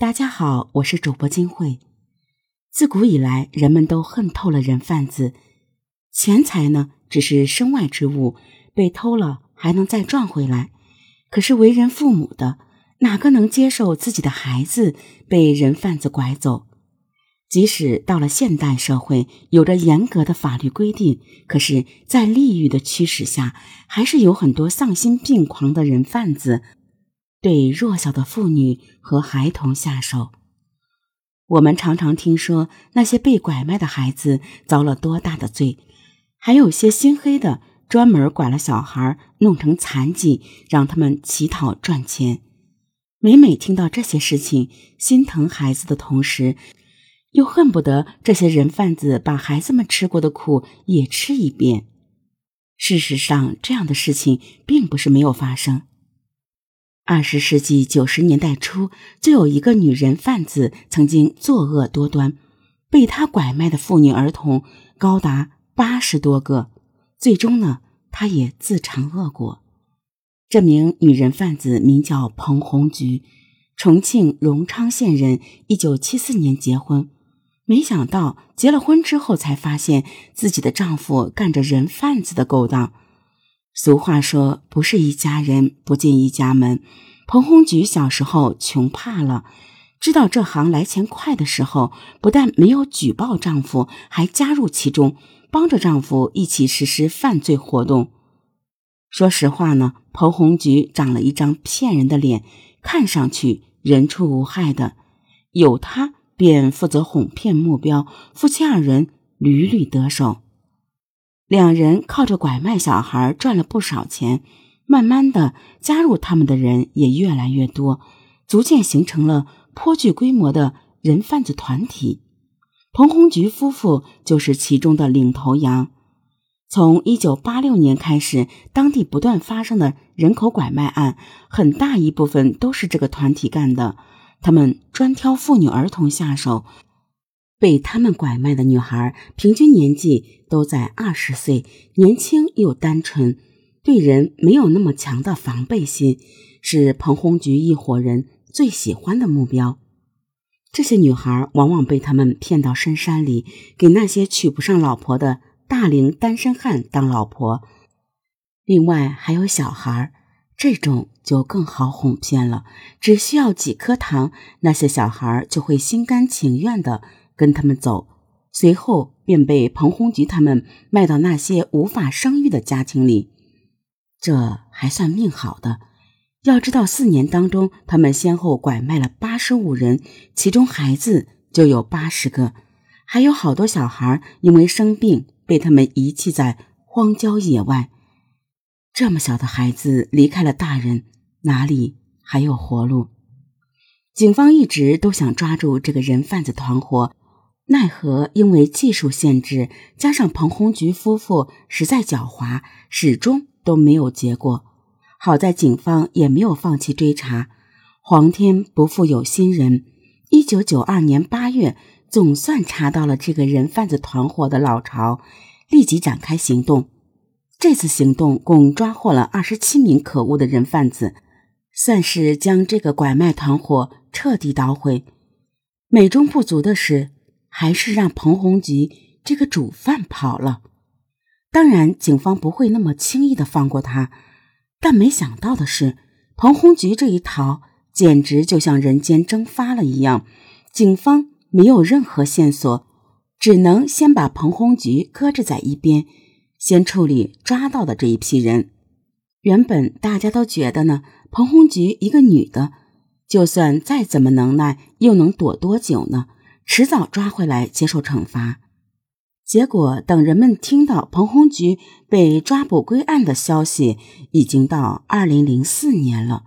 大家好，我是主播金慧。自古以来，人们都恨透了人贩子。钱财呢，只是身外之物，被偷了还能再赚回来。可是为人父母的，哪个能接受自己的孩子被人贩子拐走？即使到了现代社会，有着严格的法律规定，可是，在利欲的驱使下，还是有很多丧心病狂的人贩子。对弱小的妇女和孩童下手，我们常常听说那些被拐卖的孩子遭了多大的罪，还有些心黑的专门拐了小孩，弄成残疾，让他们乞讨赚钱。每每听到这些事情，心疼孩子的同时，又恨不得这些人贩子把孩子们吃过的苦也吃一遍。事实上，这样的事情并不是没有发生。二十世纪九十年代初，就有一个女人贩子曾经作恶多端，被他拐卖的妇女儿童高达八十多个。最终呢，她也自尝恶果。这名女人贩子名叫彭红菊，重庆荣昌县人，一九七四年结婚。没想到结了婚之后，才发现自己的丈夫干着人贩子的勾当。俗话说：“不是一家人，不进一家门。”彭红菊小时候穷怕了，知道这行来钱快的时候，不但没有举报丈夫，还加入其中，帮着丈夫一起实施犯罪活动。说实话呢，彭红菊长了一张骗人的脸，看上去人畜无害的，有她便负责哄骗目标，夫妻二人屡屡得手。两人靠着拐卖小孩赚了不少钱，慢慢的加入他们的人也越来越多，逐渐形成了颇具规模的人贩子团体。彭红菊夫妇就是其中的领头羊。从一九八六年开始，当地不断发生的人口拐卖案，很大一部分都是这个团体干的。他们专挑妇女儿童下手。被他们拐卖的女孩平均年纪都在二十岁，年轻又单纯，对人没有那么强的防备心，是彭红菊一伙人最喜欢的目标。这些女孩往往被他们骗到深山里，给那些娶不上老婆的大龄单身汉当老婆。另外还有小孩，这种就更好哄骗了，只需要几颗糖，那些小孩就会心甘情愿的。跟他们走，随后便被彭洪菊他们卖到那些无法生育的家庭里。这还算命好的。要知道，四年当中，他们先后拐卖了八十五人，其中孩子就有八十个，还有好多小孩因为生病被他们遗弃在荒郊野外。这么小的孩子离开了大人，哪里还有活路？警方一直都想抓住这个人贩子团伙。奈何因为技术限制，加上彭红菊夫妇实在狡猾，始终都没有结果。好在警方也没有放弃追查。皇天不负有心人，一九九二年八月，总算查到了这个人贩子团伙的老巢，立即展开行动。这次行动共抓获了二十七名可恶的人贩子，算是将这个拐卖团伙彻底捣毁。美中不足的是。还是让彭红菊这个主犯跑了。当然，警方不会那么轻易的放过他。但没想到的是，彭红菊这一逃，简直就像人间蒸发了一样。警方没有任何线索，只能先把彭红菊搁置在一边，先处理抓到的这一批人。原本大家都觉得呢，彭红菊一个女的，就算再怎么能耐，又能躲多久呢？迟早抓回来接受惩罚。结果，等人们听到彭红菊被抓捕归案的消息，已经到二零零四年了，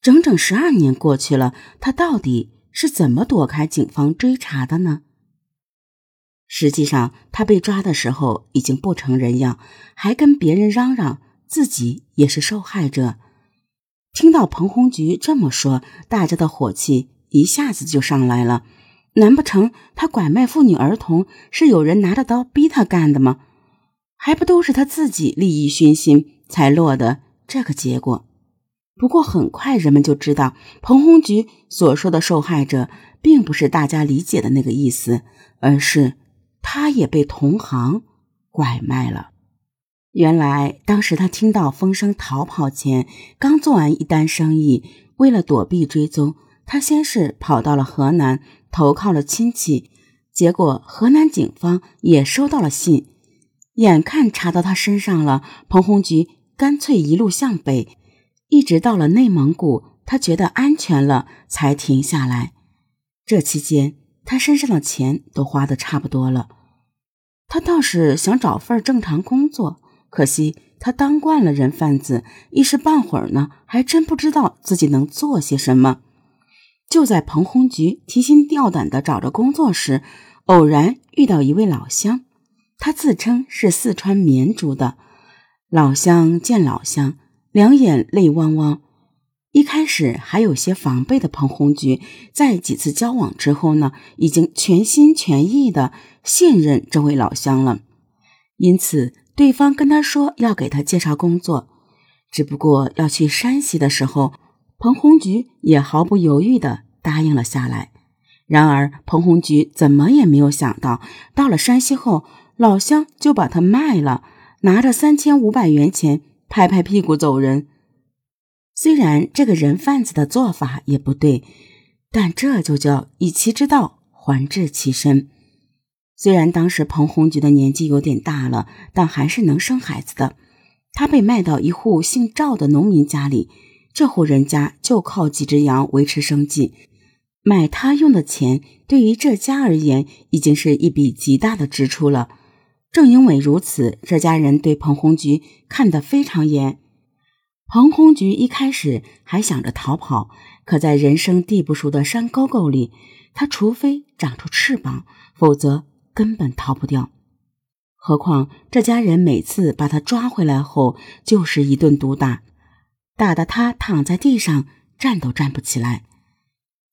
整整十二年过去了。他到底是怎么躲开警方追查的呢？实际上，他被抓的时候已经不成人样，还跟别人嚷嚷自己也是受害者。听到彭红菊这么说，大家的火气一下子就上来了。难不成他拐卖妇女儿童是有人拿着刀逼他干的吗？还不都是他自己利益熏心才落得这个结果？不过很快人们就知道，彭红菊所说的受害者，并不是大家理解的那个意思，而是他也被同行拐卖了。原来当时他听到风声逃跑前，刚做完一单生意，为了躲避追踪，他先是跑到了河南投靠了亲戚，结果河南警方也收到了信，眼看查到他身上了，彭红菊干脆一路向北，一直到了内蒙古，他觉得安全了才停下来。这期间，他身上的钱都花的差不多了，他倒是想找份正常工作。可惜他当惯了人贩子，一时半会儿呢，还真不知道自己能做些什么。就在彭红菊提心吊胆的找着工作时，偶然遇到一位老乡，他自称是四川绵竹的。老乡见老乡，两眼泪汪汪。一开始还有些防备的彭红菊，在几次交往之后呢，已经全心全意的信任这位老乡了，因此。对方跟他说要给他介绍工作，只不过要去山西的时候，彭红菊也毫不犹豫地答应了下来。然而，彭红菊怎么也没有想到，到了山西后，老乡就把他卖了，拿着三千五百元钱，拍拍屁股走人。虽然这个人贩子的做法也不对，但这就叫以其之道还治其身。虽然当时彭红菊的年纪有点大了，但还是能生孩子的。她被卖到一户姓赵的农民家里，这户人家就靠几只羊维持生计。买她用的钱，对于这家而言，已经是一笔极大的支出了。正因为如此，这家人对彭红菊看得非常严。彭红菊一开始还想着逃跑，可在人生地不熟的山沟沟里，他除非长出翅膀，否则。根本逃不掉，何况这家人每次把他抓回来后，就是一顿毒打，打得他躺在地上站都站不起来。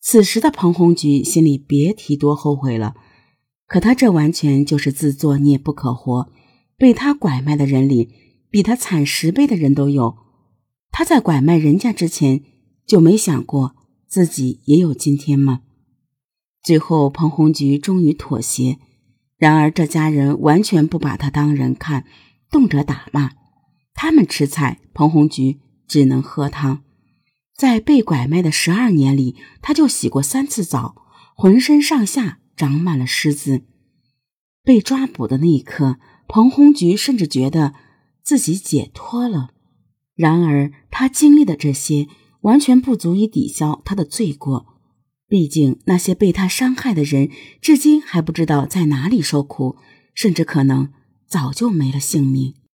此时的彭红菊心里别提多后悔了，可他这完全就是自作孽不可活。被他拐卖的人里，比他惨十倍的人都有。他在拐卖人家之前，就没想过自己也有今天吗？最后，彭红菊终于妥协。然而，这家人完全不把他当人看，动辄打骂。他们吃菜，彭红菊只能喝汤。在被拐卖的十二年里，他就洗过三次澡，浑身上下长满了虱子。被抓捕的那一刻，彭红菊甚至觉得自己解脱了。然而，他经历的这些完全不足以抵消他的罪过。毕竟，那些被他伤害的人，至今还不知道在哪里受苦，甚至可能早就没了性命。